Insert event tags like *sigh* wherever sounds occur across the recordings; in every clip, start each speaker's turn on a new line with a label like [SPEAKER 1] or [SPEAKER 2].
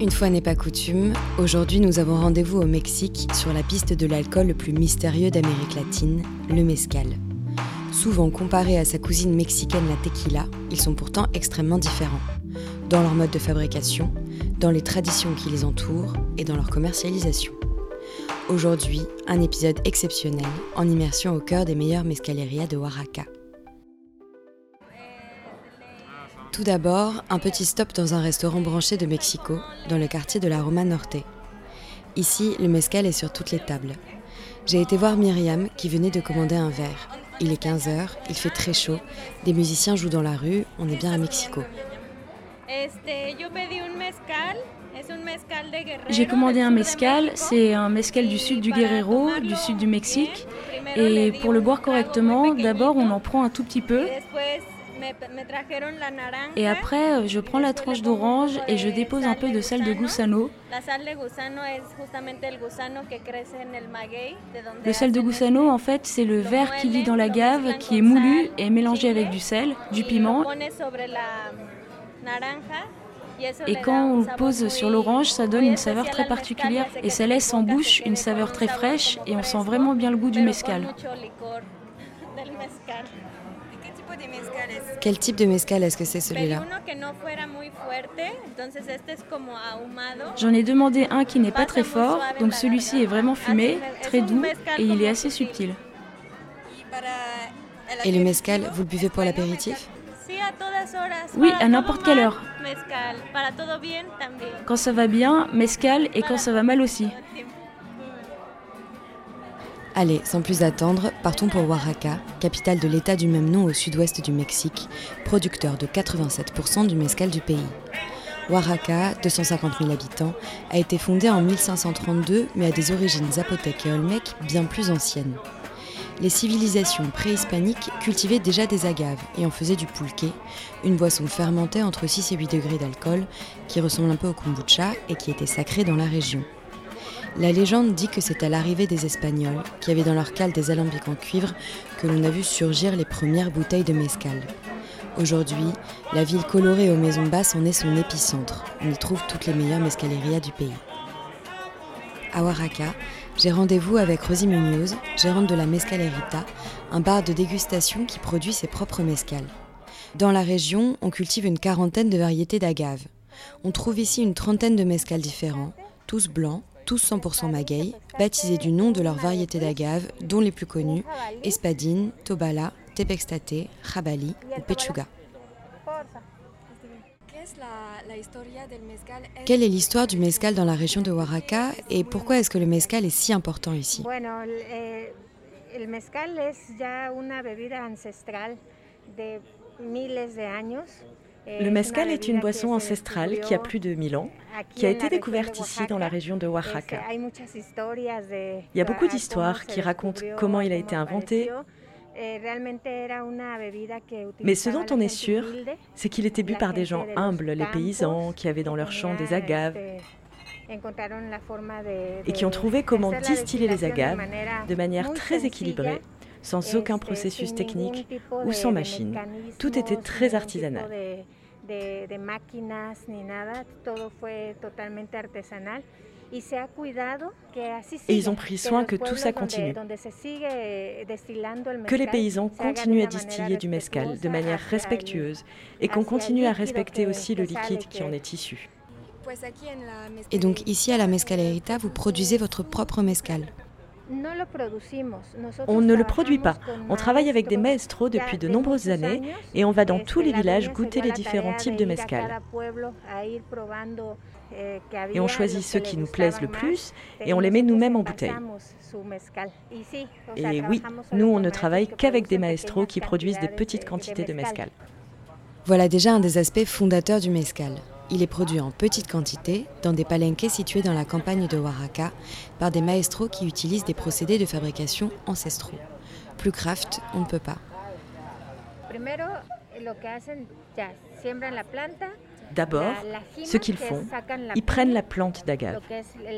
[SPEAKER 1] Une fois n'est pas coutume, aujourd'hui nous avons rendez-vous au Mexique sur la piste de l'alcool le plus mystérieux d'Amérique latine, le mezcal. Souvent comparé à sa cousine mexicaine la tequila, ils sont pourtant extrêmement différents. Dans leur mode de fabrication, dans les traditions qui les entourent et dans leur commercialisation. Aujourd'hui, un épisode exceptionnel en immersion au cœur des meilleures mescalerias de Oaxaca. Tout d'abord, un petit stop dans un restaurant branché de Mexico, dans le quartier de la Roma Norte. Ici, le mezcal est sur toutes les tables. J'ai été voir Myriam qui venait de commander un verre. Il est 15h, il fait très chaud, des musiciens jouent dans la rue, on est bien à Mexico.
[SPEAKER 2] J'ai commandé un mezcal, c'est un mezcal du sud du Guerrero, du sud du Mexique. Et pour le boire correctement, d'abord on en prend un tout petit peu et après, euh, je prends la tranche d'orange et je dépose un peu de sel de gusano. Le sel de gusano, en fait, c'est le verre qui vit dans la gave, qui est moulu et mélangé avec du sel, du piment. Et quand on le pose sur l'orange, ça donne une saveur très particulière et ça laisse en bouche une saveur très fraîche et on sent vraiment bien le goût du mezcal. *laughs*
[SPEAKER 1] Quel type de mezcal est-ce que c'est celui-là?
[SPEAKER 2] J'en ai demandé un qui n'est pas très fort, donc celui-ci est vraiment fumé, très doux et il est assez subtil.
[SPEAKER 1] Et le mezcal, vous le buvez pour l'apéritif?
[SPEAKER 2] Oui, à n'importe quelle heure. Quand ça va bien, mezcal et quand ça va mal aussi.
[SPEAKER 1] Allez, sans plus attendre, partons pour Oaxaca, capitale de l'État du même nom au sud-ouest du Mexique, producteur de 87% du mezcal du pays. Oaxaca, 250 000 habitants, a été fondée en 1532 mais a des origines zapotèques et olmèques bien plus anciennes. Les civilisations préhispaniques cultivaient déjà des agaves et en faisaient du pulque, une boisson fermentée entre 6 et 8 degrés d'alcool qui ressemble un peu au kombucha et qui était sacrée dans la région. La légende dit que c'est à l'arrivée des Espagnols, qui avaient dans leur cale des alambics en cuivre, que l'on a vu surgir les premières bouteilles de mezcal. Aujourd'hui, la ville colorée aux maisons basses en est son épicentre. On y trouve toutes les meilleures mescalerias du pays. À Oaxaca, j'ai rendez-vous avec Rosie Munoz, gérante de la Mescalerita, un bar de dégustation qui produit ses propres mescals. Dans la région, on cultive une quarantaine de variétés d'agaves. On trouve ici une trentaine de mescals différents, tous blancs, tous 100% maguey, baptisés du nom de leur variété d'agave, dont les plus connus Espadine, Tobala, Tepextate, Jabali ou Pechuga. Quelle est l'histoire du mezcal dans la région de Oaxaca et pourquoi est-ce que le mezcal est si important ici?
[SPEAKER 3] Le mezcal
[SPEAKER 4] est une boisson ancestrale qui a plus de 1000 ans, qui a été découverte ici dans la région de Oaxaca. Il y a beaucoup d'histoires qui racontent comment il a été inventé, mais ce dont on est sûr, c'est qu'il était bu par des gens humbles, les paysans qui avaient dans leur champ des agaves et qui ont trouvé comment distiller les agaves de manière très équilibrée sans aucun processus technique ou sans machine. Tout était très artisanal. Et ils ont pris soin que tout ça continue. Que les paysans continuent à distiller du mescal de manière respectueuse et qu'on continue à respecter aussi le liquide qui en est issu.
[SPEAKER 1] Et donc ici à la Mescalerita, vous produisez votre propre mescal
[SPEAKER 4] on ne le produit pas. On travaille avec des maestros depuis de nombreuses années et on va dans tous les villages goûter les différents types de mezcal.
[SPEAKER 3] Eh,
[SPEAKER 4] et on choisit ceux qui nous plaisent le plus et on les met nous-mêmes en bouteille. Et oui, nous, on ne travaille qu'avec des maestros qui produisent des petites quantités de mezcal.
[SPEAKER 1] Voilà déjà un des aspects fondateurs du mezcal. Il est produit en petite quantité dans des palenques situés dans la campagne de Oaxaca par des maestros qui utilisent des procédés de fabrication ancestraux. Plus craft, on ne peut pas.
[SPEAKER 4] D'abord, ce qu'ils font, ils prennent la plante d'agave.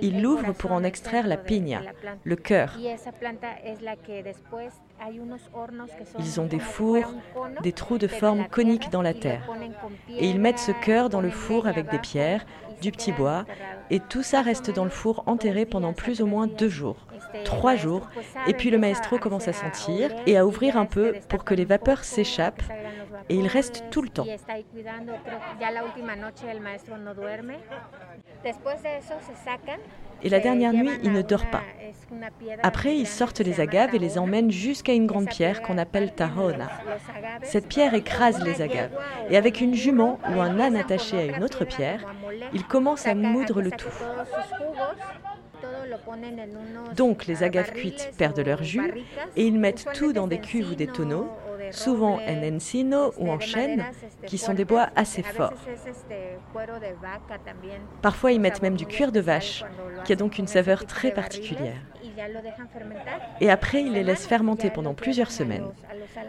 [SPEAKER 4] Ils l'ouvrent pour en extraire la piña, le cœur. Ils ont des fours, des trous de forme conique dans la terre. Et ils mettent ce cœur dans le four avec des pierres, du petit bois, et tout ça reste dans le four enterré pendant plus ou moins deux jours, trois jours, et puis le maestro commence à sentir et à ouvrir un peu pour que les vapeurs s'échappent, et il reste tout le temps. Et la dernière nuit, il ne dort pas. Après, ils sortent les agaves et les emmènent jusqu'à une grande pierre qu'on appelle Tahona. Cette pierre écrase les agaves. Et avec une jument ou un âne attaché à une autre pierre, ils commencent à moudre le tout. Donc les agaves cuites perdent leur jus et ils mettent tout dans des cuves ou des tonneaux souvent en encino ou en chêne, qui sont des bois assez forts. Parfois, ils mettent même du cuir de vache, qui a donc une saveur très particulière. Et après, ils les laissent fermenter pendant plusieurs semaines.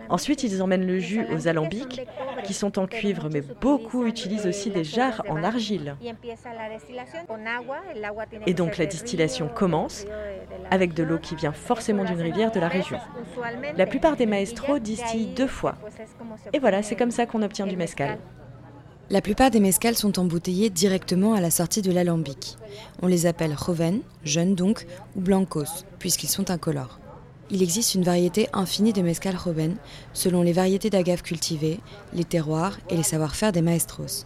[SPEAKER 4] Ensuite, ils emmènent le jus aux alambics, qui sont en cuivre, mais beaucoup utilisent aussi des jarres en argile. Et donc la distillation commence avec de l'eau qui vient forcément d'une rivière de la région. La plupart des maestros distillent deux fois. Et voilà, c'est comme ça qu'on obtient du mescal.
[SPEAKER 1] La plupart des mescales sont embouteillés directement à la sortie de l'alambic. On les appelle joven, jeunes donc, ou blancos, puisqu'ils sont incolores. Il existe une variété infinie de mescal joven, selon les variétés d'agaves cultivées, les terroirs et les savoir-faire des maestros.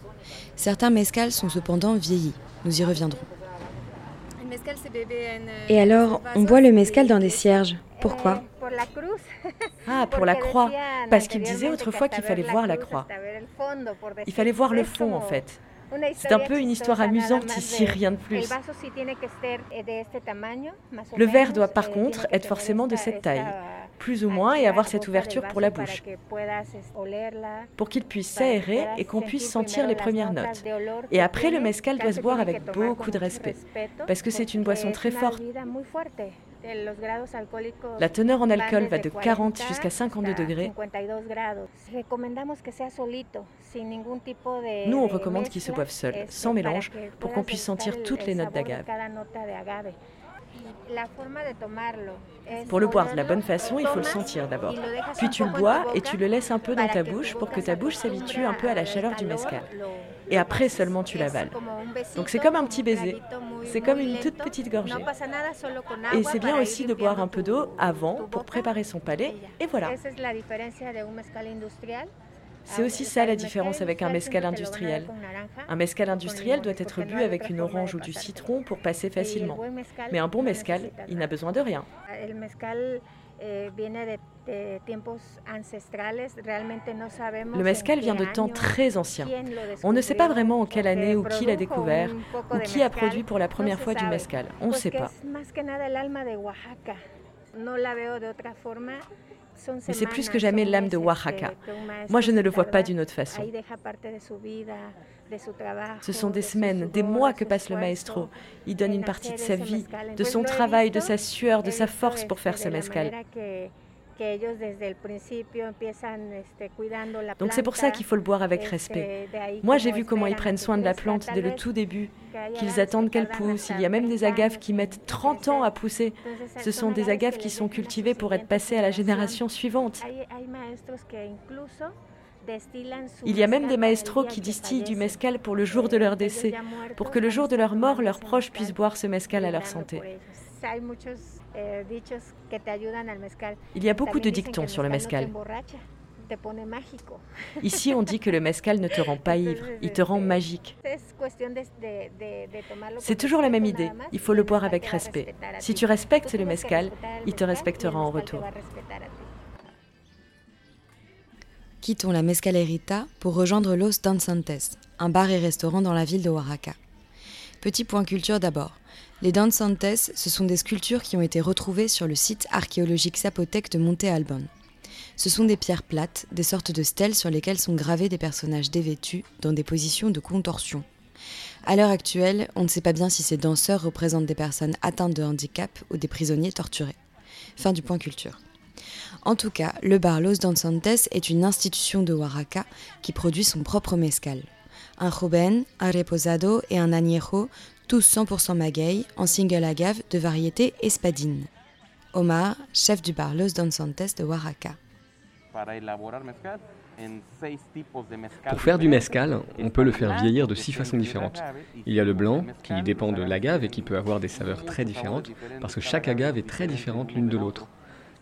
[SPEAKER 1] Certains mescals sont cependant vieillis, nous y reviendrons.
[SPEAKER 5] Et alors, on boit le mescal dans des cierges. Pourquoi *laughs*
[SPEAKER 4] Ah, pour la croix. Parce qu'il disait autrefois qu'il fallait voir la croix. Il fallait voir le fond, en fait. C'est un peu une histoire amusante ici, rien de plus. Le verre doit par contre être forcément de cette taille, plus ou moins, et avoir cette ouverture pour la bouche, pour qu'il puisse s'aérer et qu'on puisse sentir les premières notes. Et après, le mescal doit se boire avec beaucoup de respect, parce que c'est une boisson très forte. La teneur en alcool va de 40 jusqu'à 52 degrés. Nous, on recommande qu'ils se boivent seuls, sans mélange, pour qu'on puisse sentir toutes les notes d'agave. Pour le boire de la bonne façon, il faut le sentir d'abord. Puis tu le bois et tu le laisses un peu dans ta bouche pour que ta bouche s'habitue un peu à la chaleur du mescal. Et après seulement tu l'avales. Donc c'est comme un petit baiser. C'est comme une toute petite gorgée. Et c'est bien aussi de boire un peu d'eau avant pour préparer son palais. Et voilà. C'est aussi ça la différence avec un mescal industriel. Un mescal industriel doit être bu avec une orange ou du citron pour passer facilement. Mais un bon mescal, il n'a besoin de rien. Le mescal vient de temps très anciens. On ne sait pas vraiment en quelle année ou qui l'a découvert ou qui a produit pour la première fois du mescal. On ne sait pas. Mais c'est plus que jamais l'âme de Oaxaca. Moi, je ne le vois pas d'une autre façon. Ce sont des semaines, des mois que passe le maestro. Il donne une partie de sa vie, de son travail, de sa sueur, de sa force pour faire ce mescal. Donc c'est pour ça qu'il faut le boire avec respect. Moi j'ai vu comment ils prennent soin de la plante dès le tout début, qu'ils attendent qu'elle pousse. Il y a même des agaves qui mettent 30 ans à pousser. Ce sont des agaves qui sont cultivées pour être passées à la génération suivante. Il y a même des maestros qui distillent du mescal pour le jour de leur décès, pour que le jour de leur mort, leurs proches puissent boire ce mescal à leur santé. Eh, Il y a beaucoup de dictons sur le mescal. *laughs* Ici, on dit que le mescal ne te rend pas ivre, il te rend magique. C'est toujours la même idée, il faut le boire avec respect. Si tu respectes le mescal, il te respectera en retour.
[SPEAKER 1] Quittons la Mescalerita pour rejoindre Los Danzantes, un bar et restaurant dans la ville de Oaxaca. Petit point culture d'abord. Les Danzantes, ce sont des sculptures qui ont été retrouvées sur le site archéologique zapotèque de Monte Albon. Ce sont des pierres plates, des sortes de stèles sur lesquelles sont gravés des personnages dévêtus dans des positions de contorsion. À l'heure actuelle, on ne sait pas bien si ces danseurs représentent des personnes atteintes de handicap ou des prisonniers torturés. Fin du point culture. En tout cas, le bar Los Danzantes est une institution de Oaxaca qui produit son propre mezcal. Un joven, un reposado et un añejo, tous 100% maguey, en single agave de variété espadine. Omar, chef du bar Los Danzantes de Oaxaca.
[SPEAKER 6] Pour faire du mezcal, on peut le faire vieillir de six façons différentes. Il y a le blanc, qui dépend de l'agave et qui peut avoir des saveurs très différentes, parce que chaque agave est très différente l'une de l'autre.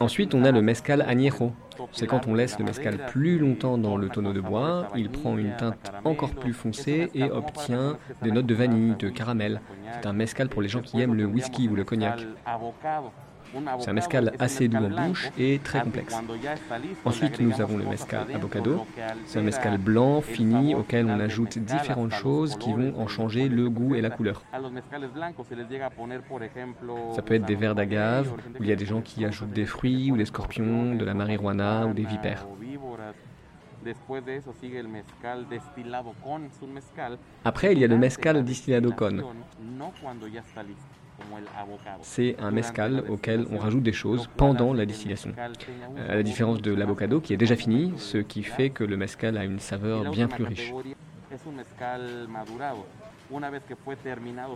[SPEAKER 6] Ensuite, on a le mezcal añejo. C'est quand on laisse le mezcal plus longtemps dans le tonneau de bois, il prend une teinte encore plus foncée et obtient des notes de vanille, de caramel. C'est un mezcal pour les gens qui aiment le whisky ou le cognac. C'est un mescal assez doux en bouche et très complexe. Ensuite, nous avons le mescal avocado. C'est un mescal blanc, fini, auquel on ajoute différentes choses qui vont en changer le goût et la couleur. Ça peut être des verres d'agave, où il y a des gens qui ajoutent des fruits ou des scorpions, de la marijuana ou des vipères. Après, il y a le mescal distillado con. C'est un mescal auquel on rajoute des choses pendant la distillation. Euh, à la différence de l'avocado qui est déjà fini, ce qui fait que le mescal a une saveur bien plus riche.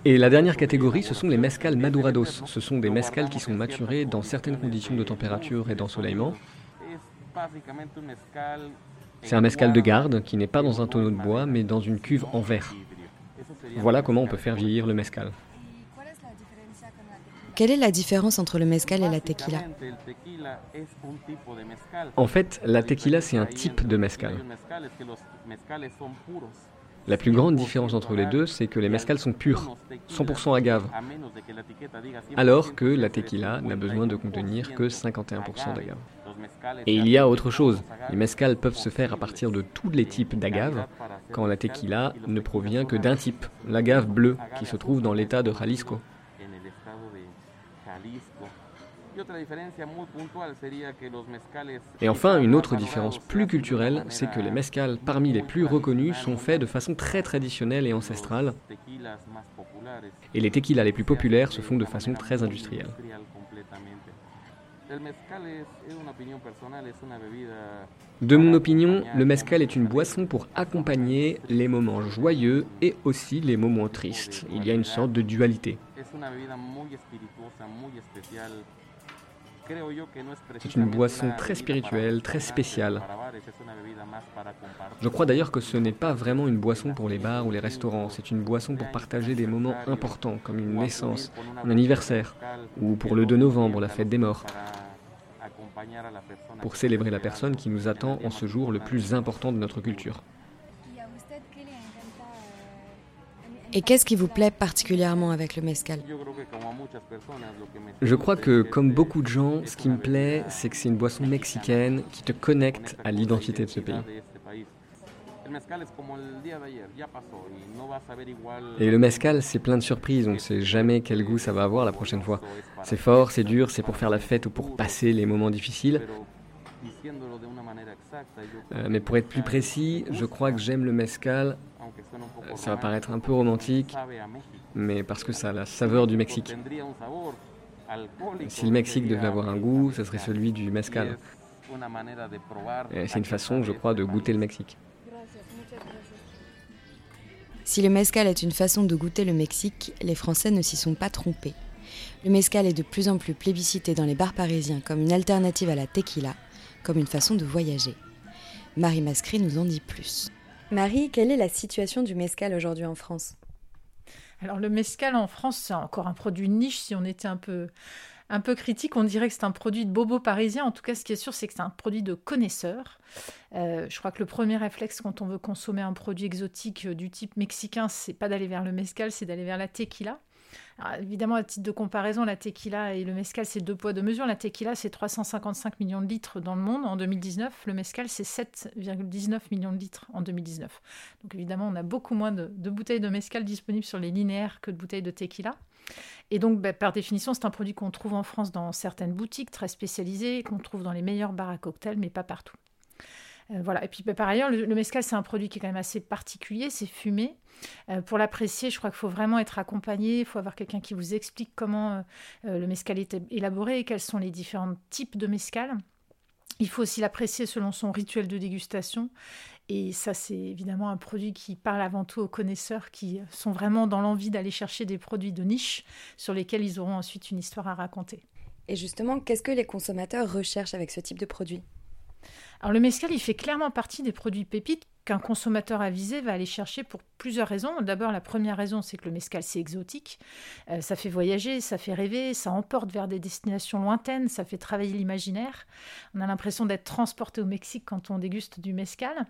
[SPEAKER 6] Et la dernière catégorie, ce sont les mescals madurados. Ce sont des mescals qui sont maturés dans certaines conditions de température et d'ensoleillement. C'est un mescal de garde qui n'est pas dans un tonneau de bois mais dans une cuve en verre. Voilà comment on peut faire vieillir le mescal.
[SPEAKER 1] Quelle est la différence entre le mezcal et la tequila
[SPEAKER 6] En fait, la tequila, c'est un type de mezcal. La plus grande différence entre les deux, c'est que les mezcals sont purs, 100% agave, alors que la tequila n'a besoin de contenir que 51% d'agave. Et il y a autre chose, les mezcals peuvent se faire à partir de tous les types d'agave, quand la tequila ne provient que d'un type, l'agave bleue, qui se trouve dans l'état de Jalisco. Et enfin, une autre différence plus culturelle, c'est que les mezcals parmi les plus reconnus sont faits de façon très traditionnelle et ancestrale, et les tequilas les plus populaires se font de façon très industrielle. De mon opinion, le mezcal est une boisson pour accompagner les moments joyeux et aussi les moments tristes. Il y a une sorte de dualité. C'est une boisson très spirituelle, très spéciale. Je crois d'ailleurs que ce n'est pas vraiment une boisson pour les bars ou les restaurants, c'est une boisson pour partager des moments importants comme une naissance, un anniversaire, ou pour le 2 novembre, la fête des morts, pour célébrer la personne qui nous attend en ce jour le plus important de notre culture.
[SPEAKER 1] Et qu'est-ce qui vous plaît particulièrement avec le mezcal
[SPEAKER 6] Je crois que, comme beaucoup de gens, ce qui me plaît, c'est que c'est une boisson mexicaine qui te connecte à l'identité de ce pays. Et le mezcal, c'est plein de surprises, on ne sait jamais quel goût ça va avoir la prochaine fois. C'est fort, c'est dur, c'est pour faire la fête ou pour passer les moments difficiles. Euh, mais pour être plus précis, je crois que j'aime le mezcal ça va paraître un peu romantique, mais parce que ça a la saveur du Mexique. Si le Mexique devait avoir un goût, ce serait celui du mezcal. C'est une façon, je crois, de goûter le Mexique.
[SPEAKER 1] Si le mezcal est une façon de goûter le Mexique, les Français ne s'y sont pas trompés. Le mezcal est de plus en plus plébiscité dans les bars parisiens comme une alternative à la tequila, comme une façon de voyager. Marie Mascry nous en dit plus.
[SPEAKER 5] Marie, quelle est la situation du mescal aujourd'hui en France?
[SPEAKER 7] Alors le mescal en France, c'est encore un produit niche. Si on était un peu, un peu critique, on dirait que c'est un produit de bobo parisien. En tout cas, ce qui est sûr, c'est que c'est un produit de connaisseurs. Euh, je crois que le premier réflexe quand on veut consommer un produit exotique euh, du type mexicain, c'est pas d'aller vers le mescal, c'est d'aller vers la tequila. Évidemment, à titre de comparaison, la tequila et le mescal, c'est deux poids, deux mesures. La tequila, c'est 355 millions de litres dans le monde en 2019. Le mescal, c'est 7,19 millions de litres en 2019. Donc évidemment, on a beaucoup moins de, bouteilles de mescal disponibles sur les linéaires que de bouteilles de tequila. Et donc, bah, par définition, c'est un produit qu'on trouve en France dans certaines boutiques très spécialisées, qu'on trouve dans les meilleurs bars à cocktails, mais pas partout. Euh, voilà. Et puis bah, par ailleurs, le, mescal, c'est un produit qui est quand même assez particulier, c'est fumé. Euh, pour l'apprécier, je crois qu'il faut vraiment être accompagné, il faut avoir quelqu'un qui vous explique comment euh, le mescal est élaboré, quels sont les différents types de mescal. Il faut aussi l'apprécier selon son rituel de dégustation. Et ça, c'est évidemment un produit qui parle avant tout aux connaisseurs qui sont vraiment dans l'envie d'aller chercher des produits de niche sur lesquels ils auront ensuite une histoire à raconter.
[SPEAKER 5] Et justement, qu'est-ce que les consommateurs recherchent avec ce type de produit?
[SPEAKER 7] Alors le mescal, il fait clairement partie des produits pépites qu'un consommateur avisé va aller chercher pour plusieurs raisons. D'abord, la première raison, c'est que le mescal, c'est exotique. Euh, ça fait voyager, ça fait rêver, ça emporte vers des destinations lointaines, ça fait travailler l'imaginaire. On a l'impression d'être transporté au Mexique quand on déguste du mescal.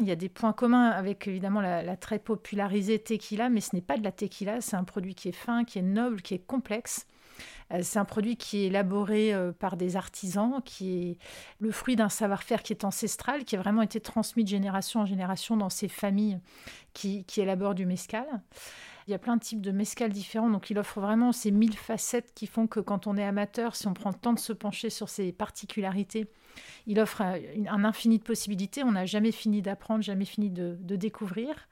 [SPEAKER 7] Il y a des points communs avec évidemment la, la très popularisée tequila, mais ce n'est pas de la tequila, c'est un produit qui est fin, qui est noble, qui est complexe. Euh, c'est un produit qui est élaboré euh, par des artisans, qui est le fruit d'un savoir-faire qui est ancestral, qui a vraiment été transmis de génération en génération dans ces familles qui, élaborent du mescal. Il y a plein de types de mescal différents, donc il offre vraiment ces mille facettes qui font que quand on est amateur, si on prend le temps de se pencher sur ses particularités, il offre un, infini de possibilités. On n'a jamais fini d'apprendre, jamais fini de découvrir.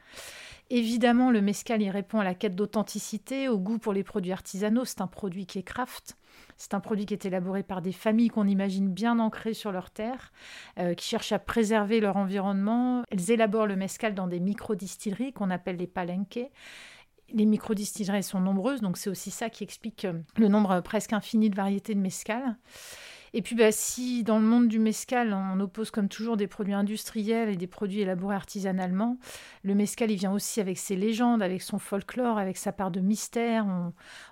[SPEAKER 7] Évidemment, le mescal y répond à la quête d'authenticité, au goût pour les produits artisanaux. C'est un produit qui est craft. C'est un produit qui est élaboré par des familles qu'on imagine bien ancrées sur leur terre, euh, qui cherchent à préserver leur environnement. Elles élaborent le mescal dans des micro-distilleries qu'on appelle les palenques. Les micro-distilleries sont nombreuses, donc c'est aussi ça qui explique euh, le nombre presque infini de variétés de mescal. Et puis, bah, si dans le monde du mescal, on oppose comme toujours des produits industriels et des produits élaborés artisanalement, le mescal, il vient aussi avec ses légendes, avec son folklore, avec sa part de mystère.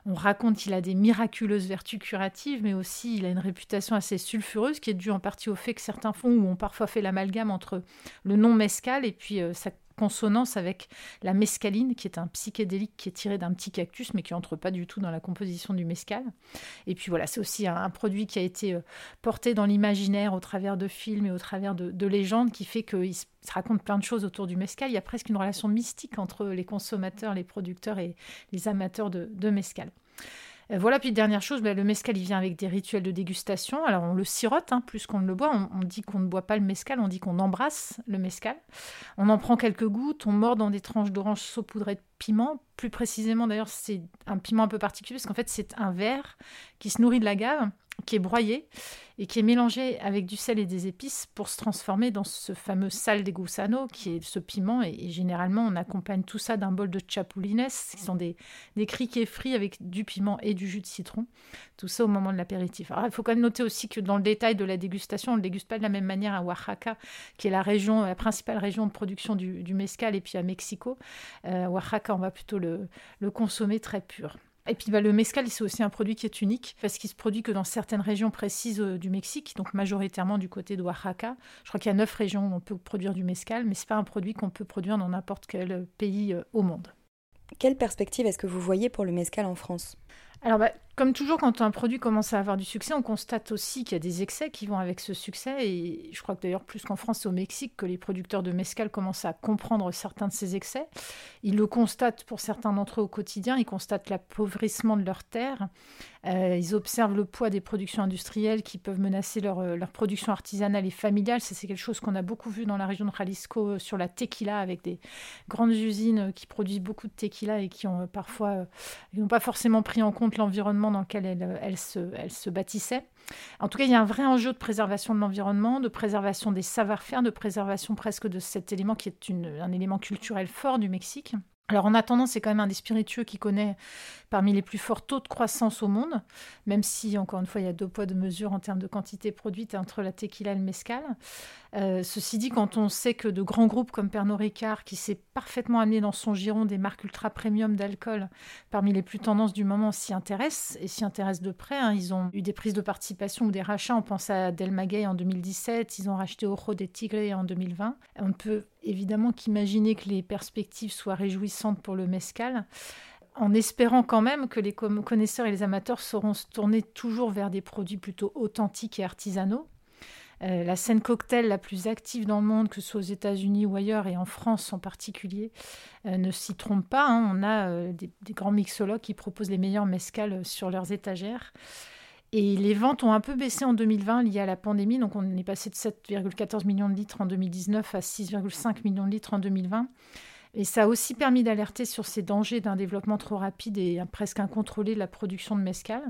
[SPEAKER 7] On, raconte qu'il a des miraculeuses vertus curatives, mais aussi il a une réputation assez sulfureuse qui est due en partie au fait que certains font ou ont parfois fait l'amalgame entre le nom mescal et puis euh, sa consonance avec la mescaline, qui est un psychédélique qui est tiré d'un petit cactus, mais qui entre pas du tout dans la composition du mescal. Et puis voilà, c'est aussi un, produit qui a été euh, porté dans l'imaginaire au travers de films et au travers de, légendes, qui fait qu'il se, raconte plein de choses autour du mescal. Il y a presque une relation mystique entre les consommateurs, les producteurs et les amateurs de, de mescal. Euh, voilà, puis dernière chose, ben, le mescal, il vient avec des rituels de dégustation. Alors, on le sirote, hein, plus qu'on ne le boit. On, dit qu'on ne boit pas le mescal, on dit qu'on embrasse le mescal. On en prend quelques gouttes, on mord dans des tranches d'orange saupoudrées de piment. Plus précisément, d'ailleurs, c'est un piment un peu particulier, parce qu'en fait, c'est un verre qui se nourrit de la l'agave qui est broyé et qui est mélangé avec du sel et des épices pour se transformer dans ce fameux sal de gusano qui est ce piment. Et, généralement, on accompagne tout ça d'un bol de chapulines, qui sont des, des criquets frits avec du piment et du jus de citron. Tout ça au moment de l'apéritif. Alors, il faut quand même noter aussi que dans le détail de la dégustation, on ne déguste pas de la même manière à Oaxaca, qui est la région, la principale région de production du, du mescal, et puis à Mexico. Euh, Oaxaca, on va plutôt le, le consommer très pur. Et puis bah, le mescal, c'est aussi un produit qui est unique parce qu'il se produit que dans certaines régions précises euh, du Mexique, donc majoritairement du côté de Oaxaca. Je crois qu'il y a neuf régions où on peut produire du mescal, mais ce n'est pas un produit qu'on peut produire dans n'importe quel euh, pays euh, au monde.
[SPEAKER 5] Quelle perspective est-ce que vous voyez pour le mescal en France?
[SPEAKER 7] Alors, bah, comme toujours, quand un produit commence à avoir du succès, on constate aussi qu'il y a des excès qui vont avec ce succès. Et je crois que d'ailleurs, plus qu'en France, c'est au Mexique que les producteurs de mescal commencent à comprendre certains de ces excès. Ils le constatent pour certains d'entre eux au quotidien. Ils constatent l'appauvrissement de leurs terres. Euh, ils observent le poids des productions industrielles qui peuvent menacer leur, euh, leur production artisanale et familiale. C'est quelque chose qu'on a beaucoup vu dans la région de Jalisco euh, sur la tequila, avec des grandes usines qui produisent beaucoup de tequila et qui ont parfois n'ont pas forcément pris en compte l'environnement dans lequel se, elles se bâtissaient. En tout cas, il y a un vrai enjeu de préservation de l'environnement, de préservation des savoir-faire, de préservation presque de cet élément qui est un élément culturel fort du Mexique. Alors en attendant, c'est quand même un des spiritueux qui connaît parmi les plus forts taux de croissance au monde, même si, encore une fois, il y a deux poids, deux mesures en termes de quantité produite entre la tequila et le mescal. Euh, ceci dit, quand on sait que de grands groupes comme Pernod Ricard, qui s'est parfaitement amené dans son giron des marques ultra premium d'alcool, parmi les plus tendances du moment, s'y intéressent, et s'y intéressent de près. Hein. Ils ont eu des prises de participation ou des rachats, on pense à Del Maguey en 2017, ils ont racheté Ojo des Tigres en 2020. On peut évidemment qu'imaginer que les perspectives soient réjouissantes pour le mescal. en espérant quand même que les connaisseurs et les amateurs sauront se tourner toujours vers des produits plutôt authentiques et artisanaux. Euh, la scène cocktail la plus active dans le monde, que ce soit aux États-Unis ou ailleurs, et en France en particulier, euh, ne s'y trompe pas. Hein. On a euh, des, grands mixologues qui proposent les meilleurs mescales sur leurs étagères. Et les ventes ont un peu baissé en 2020 liées à la pandémie. Donc on est passé de 7,14 millions de litres en 2019 à 6,5 millions de litres en 2020. Et ça a aussi permis d'alerter sur ces dangers d'un développement trop rapide et presque incontrôlé de la production de mescal.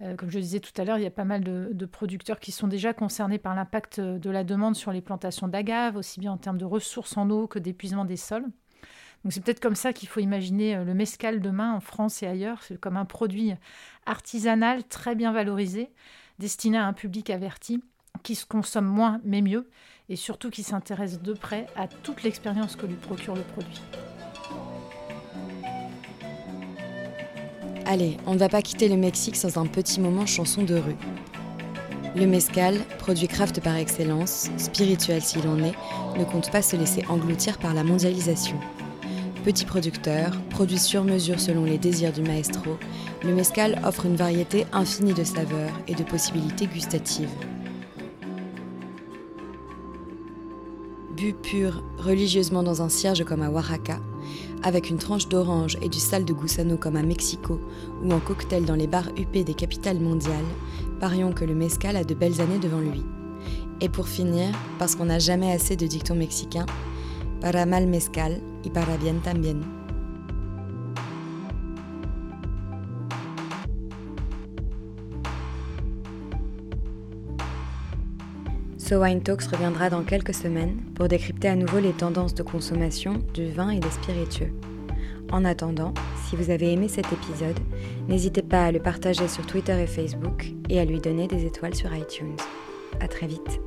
[SPEAKER 7] Euh, comme je disais tout à l'heure, il y a pas mal de, producteurs qui sont déjà concernés par l'impact de la demande sur les plantations d'agaves, aussi bien en termes de ressources en eau que d'épuisement des sols. C'est peut-être comme ça qu'il faut imaginer euh, le mescal demain en France et ailleurs, c'est comme un produit artisanal très bien valorisé, destiné à un public averti qui se consomme moins mais mieux et surtout qui s'intéresse de près à toute l'expérience que lui procure le produit.
[SPEAKER 1] Allez, on ne va pas quitter le Mexique sans un petit moment chanson de rue. Le mezcal, produit craft par excellence, spirituel s'il en est, ne compte pas se laisser engloutir par la mondialisation. Petit producteur, produit sur mesure selon les désirs du maestro, le mezcal offre une variété infinie de saveurs et de possibilités gustatives. Bu pur religieusement dans un cierge comme à Oaxaca, avec une tranche d'orange et du sal de gusano comme à Mexico ou en cocktail dans les bars huppés des capitales mondiales, parions que le mezcal a de belles années devant lui. Et pour finir, parce qu'on n'a jamais assez de dictons mexicains, para mal mezcal y para bien también. So Wine Talks reviendra dans quelques semaines pour décrypter à nouveau les tendances de consommation du vin et des spiritueux. En attendant, si vous avez aimé cet épisode, n'hésitez pas à le partager sur Twitter et Facebook et à lui donner des étoiles sur iTunes. À très vite.